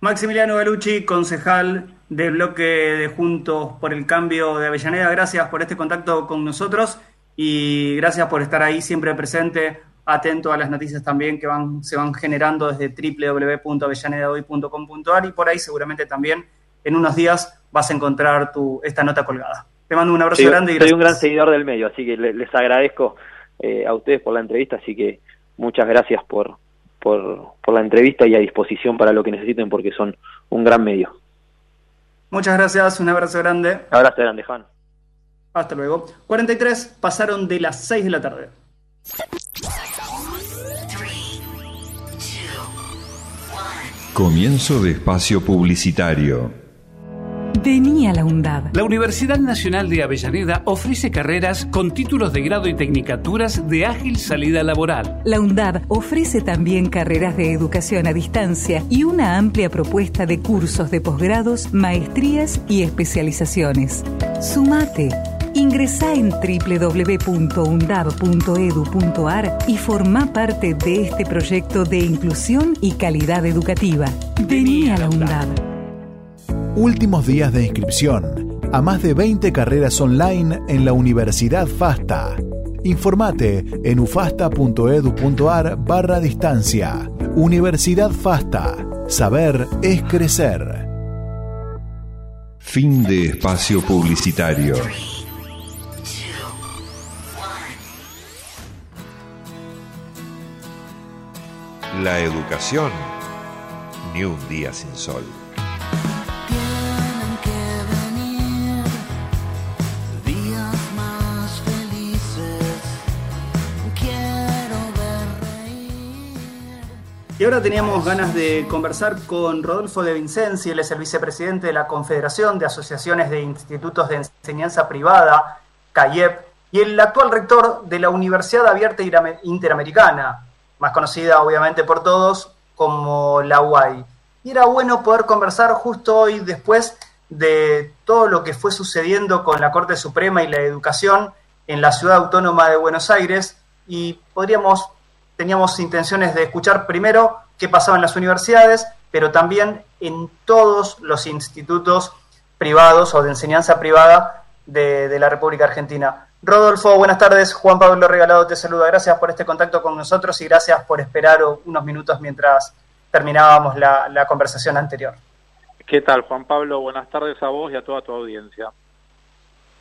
Maximiliano Galucci, concejal del bloque de Juntos por el Cambio de Avellaneda, gracias por este contacto con nosotros y gracias por estar ahí siempre presente, atento a las noticias también que van, se van generando desde www.avellanedahoy.com.ar y por ahí seguramente también en unos días vas a encontrar tu, esta nota colgada. Te mando un abrazo Soy, grande y soy un gran seguidor del medio, así que le- les agradezco eh, a ustedes por la entrevista, así que muchas gracias por, por, por la entrevista y a disposición para lo que necesiten porque son un gran medio. Muchas gracias, un abrazo grande. Abrazo grande, Juan. Hasta luego. 43 pasaron de las 6 de la tarde. Comienzo de espacio publicitario. Vení a la UNDAB. La Universidad Nacional de Avellaneda ofrece carreras con títulos de grado y tecnicaturas de ágil salida laboral. La UNDAB ofrece también carreras de educación a distancia y una amplia propuesta de cursos de posgrados, maestrías y especializaciones. Sumate. Ingresá en www.undab.edu.ar y forma parte de este proyecto de inclusión y calidad educativa. Vení a la UNDAB. Últimos días de inscripción a más de 20 carreras online en la Universidad FASTA. Informate en ufasta.edu.ar barra distancia. Universidad FASTA. Saber es crecer. Fin de espacio publicitario. La educación, ni un día sin sol. Y ahora teníamos ganas de conversar con Rodolfo de Vincenzi, él es el vicepresidente de la Confederación de Asociaciones de Institutos de Enseñanza Privada, CAIEP, y el actual rector de la Universidad Abierta Interamericana, más conocida obviamente por todos como la UAI. Y era bueno poder conversar justo hoy después de todo lo que fue sucediendo con la Corte Suprema y la educación en la ciudad autónoma de Buenos Aires y podríamos teníamos intenciones de escuchar primero qué pasaba en las universidades, pero también en todos los institutos privados o de enseñanza privada de, de la República Argentina. Rodolfo, buenas tardes. Juan Pablo Regalado te saluda. Gracias por este contacto con nosotros y gracias por esperar unos minutos mientras terminábamos la, la conversación anterior. ¿Qué tal, Juan Pablo? Buenas tardes a vos y a toda tu audiencia.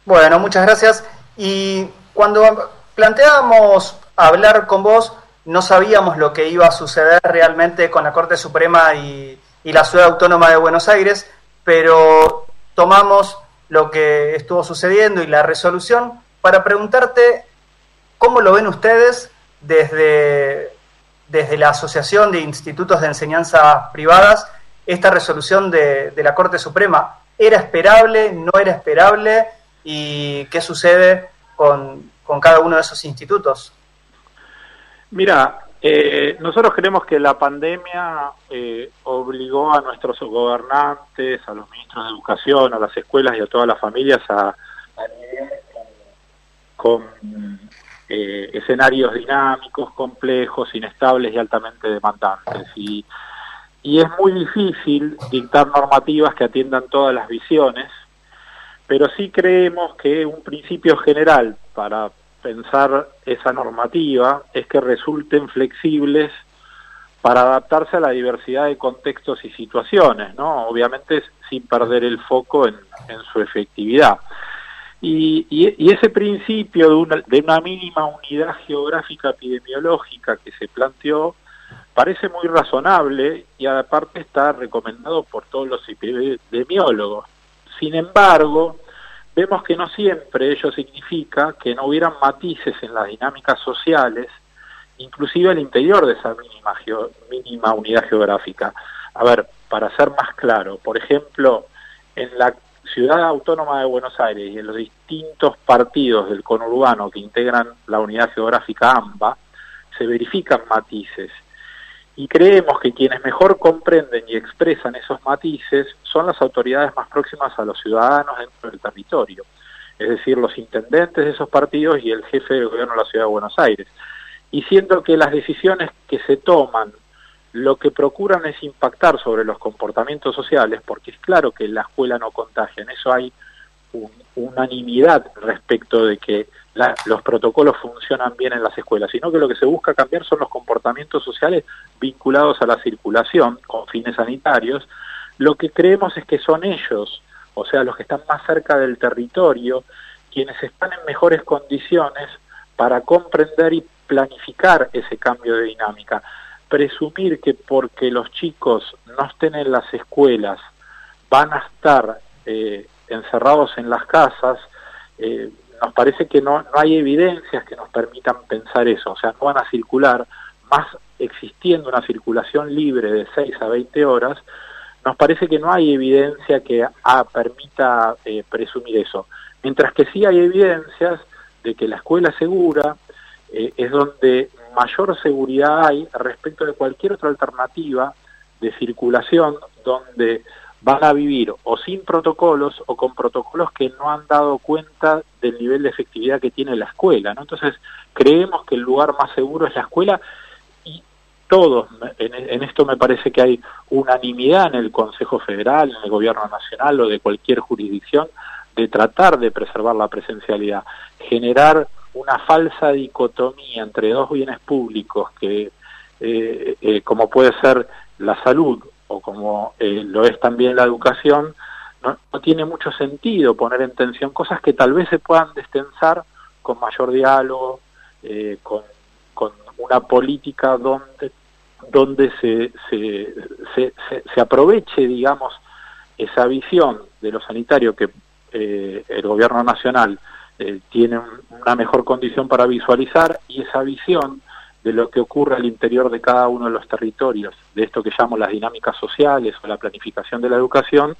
Bueno, muchas gracias. Y cuando planteábamos hablar con vos, no sabíamos lo que iba a suceder realmente con la Corte Suprema y, la Ciudad Autónoma de Buenos Aires, pero tomamos lo que estuvo sucediendo y la resolución para preguntarte cómo lo ven ustedes desde, desde la Asociación de Institutos de Enseñanza Privadas esta resolución de, de la Corte Suprema. ¿Era esperable? ¿No era esperable? ¿Y qué sucede con, con cada uno de esos institutos? Mira, eh, nosotros creemos que la pandemia eh, obligó a nuestros gobernantes, a los ministros de educación, a las escuelas y a todas las familias a, a con, eh, escenarios dinámicos, complejos, inestables y altamente demandantes. Y, y es muy difícil dictar normativas que atiendan todas las visiones, pero sí creemos que un principio general para pensar esa normativa es que resulten flexibles para adaptarse a la diversidad de contextos y situaciones, ¿no? Obviamente sin perder el foco en, su efectividad. Y, y, y, ese principio de una, de una mínima unidad geográfica epidemiológica que se planteó parece muy razonable y aparte está recomendado por todos los epidemiólogos. Sin embargo, vemos que no siempre ello significa que no hubieran matices en las dinámicas sociales, inclusive al interior de esa mínima, unidad geográfica. A ver, para ser más claro, por ejemplo, en la ciudad autónoma de Buenos Aires y en los distintos partidos del conurbano que integran la unidad geográfica AMBA, se verifican matices y creemos que quienes mejor comprenden y expresan esos matices son las autoridades más próximas a los ciudadanos dentro del territorio, es decir, los intendentes de esos partidos y el jefe de gobierno de la ciudad de Buenos Aires. Y siento que las decisiones que se toman lo que procuran es impactar sobre los comportamientos sociales, porque es claro que la escuela no contagia, en eso hay un, unanimidad respecto de que la, los protocolos funcionan bien en las escuelas, sino que lo que se busca cambiar son los comportamientos sociales vinculados a la circulación con fines sanitarios. Lo que creemos es que son ellos, o sea, los que están más cerca del territorio, quienes están en mejores condiciones para comprender y planificar ese cambio de dinámica. Presumir que porque los chicos no estén en las escuelas van a estar eh, encerrados en las casas, eh, nos parece que no, hay evidencias que nos permitan pensar eso, o sea, no van a circular, más existiendo una circulación libre de 6 a 20 horas, nos parece que no hay evidencia que ah, permita eh, presumir eso. Mientras que sí hay evidencias de que la escuela segura eh, es donde mayor seguridad hay respecto de cualquier otra alternativa de circulación donde van a vivir o sin protocolos o con protocolos que no han dado cuenta del nivel de efectividad que tiene la escuela. ¿no? Entonces, creemos que el lugar más seguro es la escuela y todos, en, esto me parece que hay unanimidad en el Consejo Federal, en el Gobierno Nacional o de cualquier jurisdicción de tratar de preservar la presencialidad, generar una falsa dicotomía entre dos bienes públicos que, eh, eh, como puede ser la salud o como eh, lo es también la educación, no, tiene mucho sentido poner en tensión cosas que tal vez se puedan destensar con mayor diálogo, eh, con, con, una política donde, donde se, se, se, se, se aproveche, digamos, esa visión de lo sanitario que eh, el gobierno nacional eh, tiene una mejor condición para visualizar y esa visión de lo que ocurre al interior de cada uno de los territorios, de esto que llamo las dinámicas sociales o la planificación de la educación,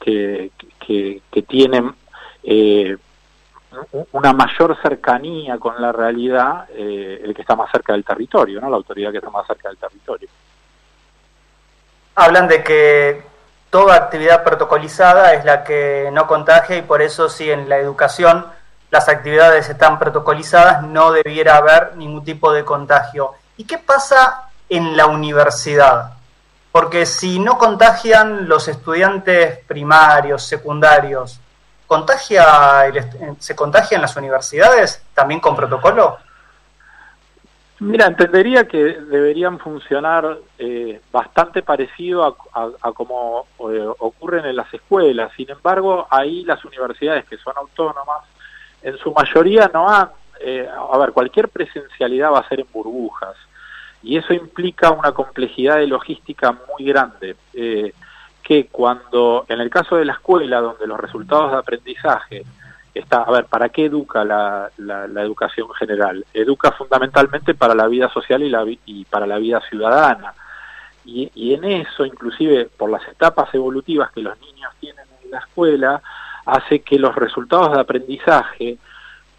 que, que, que tienen eh, una mayor cercanía con la realidad eh, el que está más cerca del territorio, ¿no? la autoridad que está más cerca del territorio. Hablan de que toda actividad protocolizada es la que no contagia y por eso si en la educación las actividades están protocolizadas, no debiera haber ningún tipo de contagio. ¿Y qué pasa en la universidad? Porque si no contagian los estudiantes primarios, secundarios, ¿contagia el, ¿se contagia en las universidades también con protocolo? Mira, entendería que deberían funcionar eh, bastante parecido a, a, a como eh, ocurren en las escuelas. Sin embargo, ahí las universidades que son autónomas en su mayoría no han, eh, a ver, cualquier presencialidad va a ser en burbujas y eso implica una complejidad de logística muy grande, eh, que cuando, en el caso de la escuela, donde los resultados de aprendizaje está, a ver, ¿para qué educa la, la, la educación general? Educa fundamentalmente para la vida social y, la, y para la vida ciudadana. Y, y en eso, inclusive por las etapas evolutivas que los niños tienen en la escuela, hace que los resultados de aprendizaje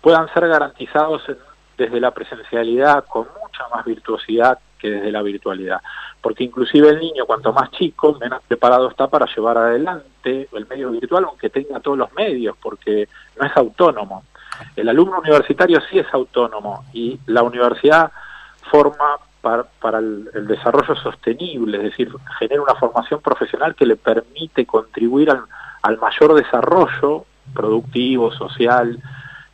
puedan ser garantizados en- desde la presencialidad con mucha más virtuosidad que desde la virtualidad. Porque inclusive el niño, cuanto más chico, menos preparado está para llevar adelante el medio virtual, aunque tenga todos los medios, porque no es autónomo. El alumno universitario sí es autónomo y la universidad forma para, el, el desarrollo sostenible, es decir, genera una formación profesional que le permite contribuir al, al mayor desarrollo productivo, social,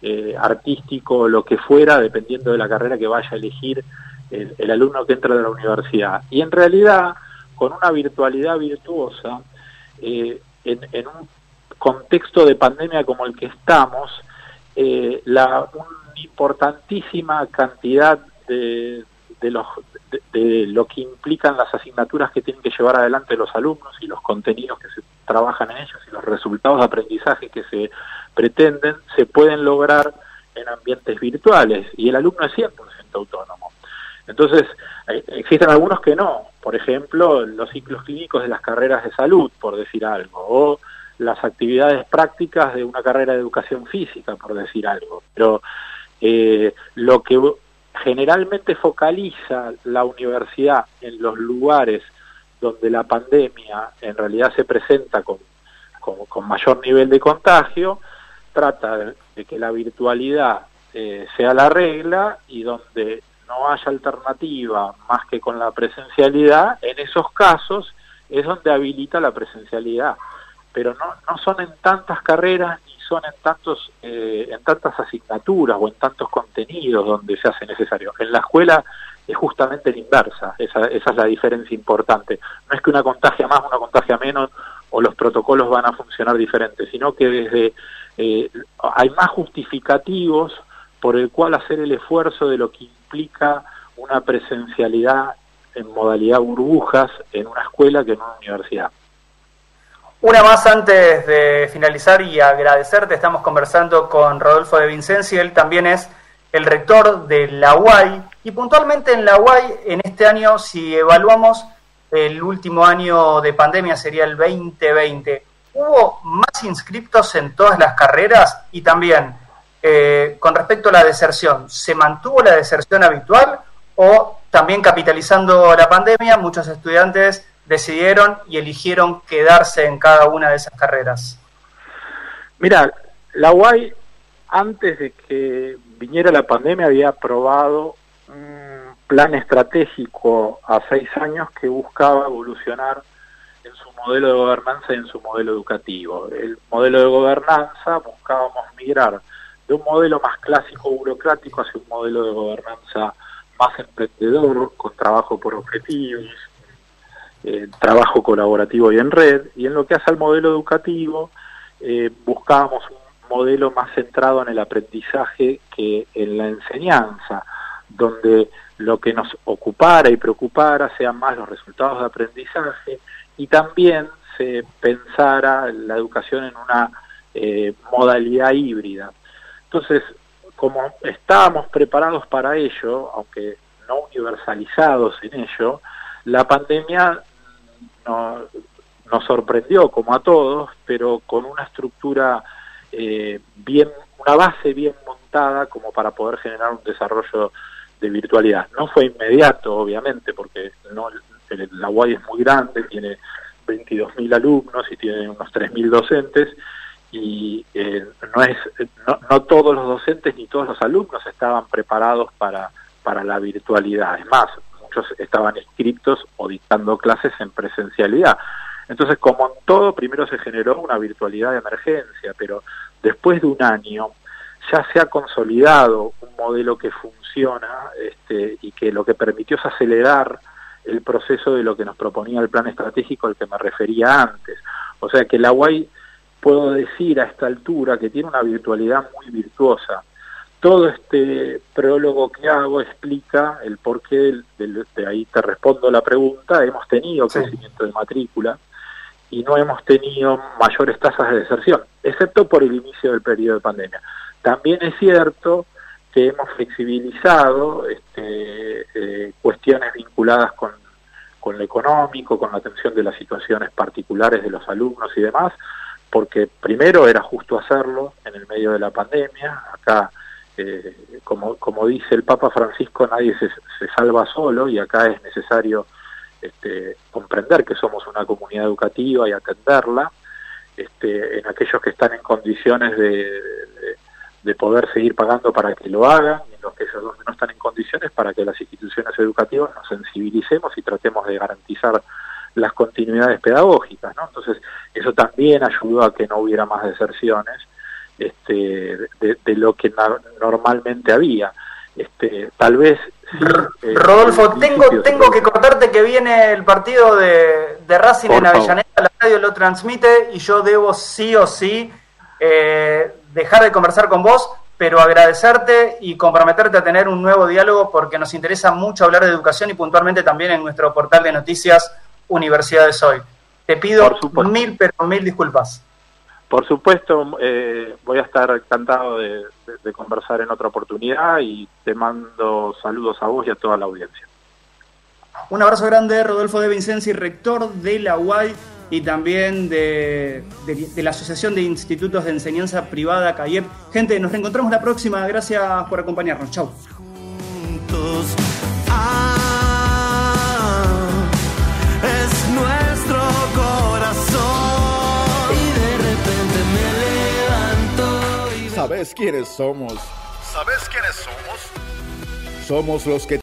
eh, artístico, lo que fuera, dependiendo de la carrera que vaya a elegir el, alumno que entra de la universidad. Y en realidad, con una virtualidad virtuosa, eh, en, en un contexto de pandemia como el que estamos, eh, la una importantísima cantidad de, de los de, lo que implican las asignaturas que tienen que llevar adelante los alumnos y los contenidos que se trabajan en ellos y los resultados de aprendizaje que se pretenden se pueden lograr en ambientes virtuales y el alumno es 100% autónomo. Entonces, eh, existen algunos que no, por ejemplo, los ciclos clínicos de las carreras de salud, por decir algo, o las actividades prácticas de una carrera de educación física, por decir algo. Pero eh, lo que generalmente focaliza la universidad en los lugares donde la pandemia en realidad se presenta con, con, mayor nivel de contagio, trata de, de que la virtualidad eh, sea la regla y donde no haya alternativa más que con la presencialidad, en esos casos es donde habilita la presencialidad. Pero no, no son en tantas carreras ni son en tantos eh, en tantas asignaturas o en tantos contenidos donde se hace necesario. En la escuela es justamente la inversa, esa, es la diferencia importante. No es que una contagia más, una contagia menos, o los protocolos van a funcionar diferentes, sino que desde eh, hay más justificativos por el cual hacer el esfuerzo de lo que implica una presencialidad en modalidad burbujas en una escuela que en una universidad. Una más antes de finalizar y agradecerte, estamos conversando con Rodolfo de Vincenzi, él también es el rector de la UAI y puntualmente en la UAI en este año, si evaluamos el último año de pandemia sería el 2020, ¿hubo más inscriptos en todas las carreras? Y también, eh, con respecto a la deserción, ¿se mantuvo la deserción habitual o también capitalizando la pandemia, muchos estudiantes decidieron y eligieron quedarse en cada una de esas carreras? Mira, la UAI antes de que viniera la pandemia había aprobado un plan estratégico a seis años que buscaba evolucionar en su modelo de gobernanza y en su modelo educativo. El modelo de gobernanza buscábamos migrar de un modelo más clásico burocrático hacia un modelo de gobernanza más emprendedor, con trabajo por objetivos, eh, trabajo colaborativo y en red. Y en lo que hace al modelo educativo, eh, buscábamos un modelo más centrado en el aprendizaje que en la enseñanza, donde lo que nos ocupara y preocupara sean más los resultados de aprendizaje y también se pensara la educación en una eh, modalidad híbrida. Entonces, como estábamos preparados para ello, aunque no universalizados en ello, la pandemia no, nos sorprendió como a todos, pero con una estructura eh, bien, una base bien montada como para poder generar un desarrollo de virtualidad. No fue inmediato, obviamente, porque la UAI es muy grande, tiene 22.000 alumnos y tiene unos 3.000 docentes y eh, no es no todos los docentes ni todos los alumnos estaban preparados para para la virtualidad. Es más, muchos estaban inscritos o dictando clases en presencialidad. Entonces, como en todo, primero se generó una virtualidad de emergencia, pero después de un año ya se ha consolidado un modelo que funciona este, y que lo que permitió es acelerar el proceso de lo que nos proponía el plan estratégico al que me refería antes. O sea que la UAI, puedo decir a esta altura, que tiene una virtualidad muy virtuosa. Todo este prólogo que hago explica el porqué, del, del, de ahí te respondo la pregunta, hemos tenido sí. crecimiento de matrícula y no hemos tenido mayores tasas de deserción, excepto por el inicio del periodo de pandemia. También es cierto que hemos flexibilizado este, eh, cuestiones vinculadas con, con lo económico, con la atención de las situaciones particulares de los alumnos y demás, porque primero era justo hacerlo en el medio de la pandemia, acá como, como dice el Papa Francisco, nadie se, se salva solo y acá es necesario este, comprender que somos una comunidad educativa y atenderla, este, en aquellos que están en condiciones de, de, de poder seguir pagando para que lo hagan, y en los que no están en condiciones para que las instituciones educativas nos sensibilicemos y tratemos de garantizar las continuidades pedagógicas, ¿no? Entonces, eso también ayudó a que no hubiera más deserciones este, de, de lo que normalmente había. Este, tal vez sí, eh, Rodolfo, en tengo, tengo que cortarte que viene el partido de, de Racing en. Avellaneda, la radio lo transmite y yo debo sí o sí eh, dejar de conversar con vos, pero agradecerte y comprometerte a tener un nuevo diálogo porque nos interesa mucho hablar de educación y puntualmente también en nuestro portal de noticias Universidades Hoy. Te pido mil, pero mil disculpas. Por supuesto, eh, voy a estar encantado de, de- de conversar en otra oportunidad y te mando saludos a vos y a toda la audiencia. Un abrazo grande, Rodolfo de Vincenzi, rector de la UAI y también de, de- de la Asociación de Institutos de Enseñanza Privada, CAIEP. Gente, nos reencontramos la próxima. Gracias por acompañarnos. Chau. ¿Sabes quiénes somos? ¿Sabes quiénes somos? Somos los que